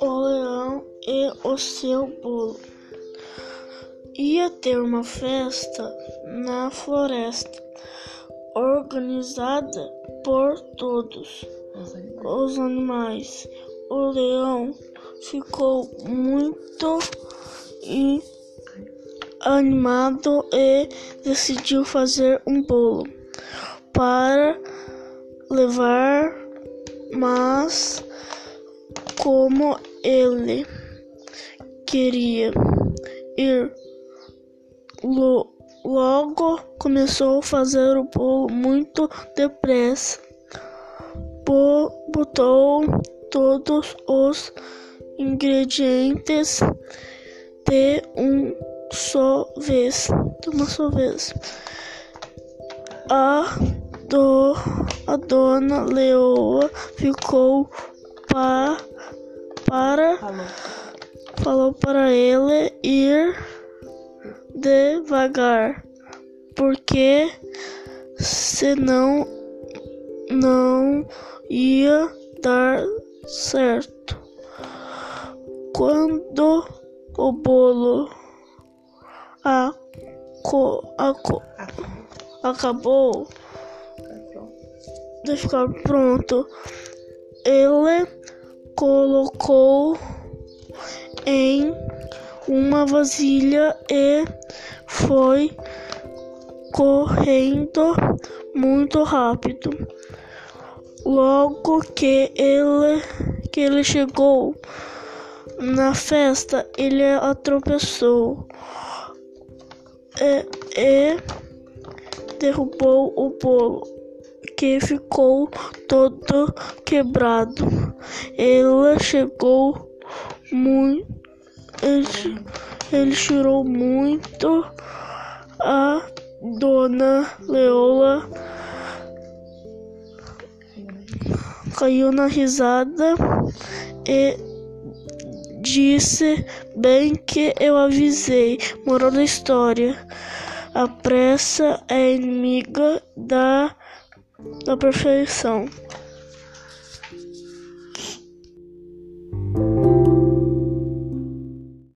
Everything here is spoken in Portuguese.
O leão e o seu bolo. Ia ter uma festa na floresta, organizada por todos os animais. O leão ficou muito animado e decidiu fazer um bolo para levar, mas como ele queria ir logo começou a fazer o bolo muito depressa. Botou todos os ingredientes de um só vez, de uma só vez. Do, a dona Leoa ficou pa, para falou. falou para ele ir devagar, porque senão não ia dar certo. Quando o bolo a, co, a, co, acabou ficar pronto, ele colocou em uma vasilha e foi correndo muito rápido. Logo que ele, que ele chegou na festa, ele tropeçou e, e derrubou o bolo, que ficou todo quebrado. Ele chegou muito. Ele, ele chorou muito. A dona Leola caiu na risada e disse bem que eu avisei. Moral da história: a pressa é inimiga da, da perfeição.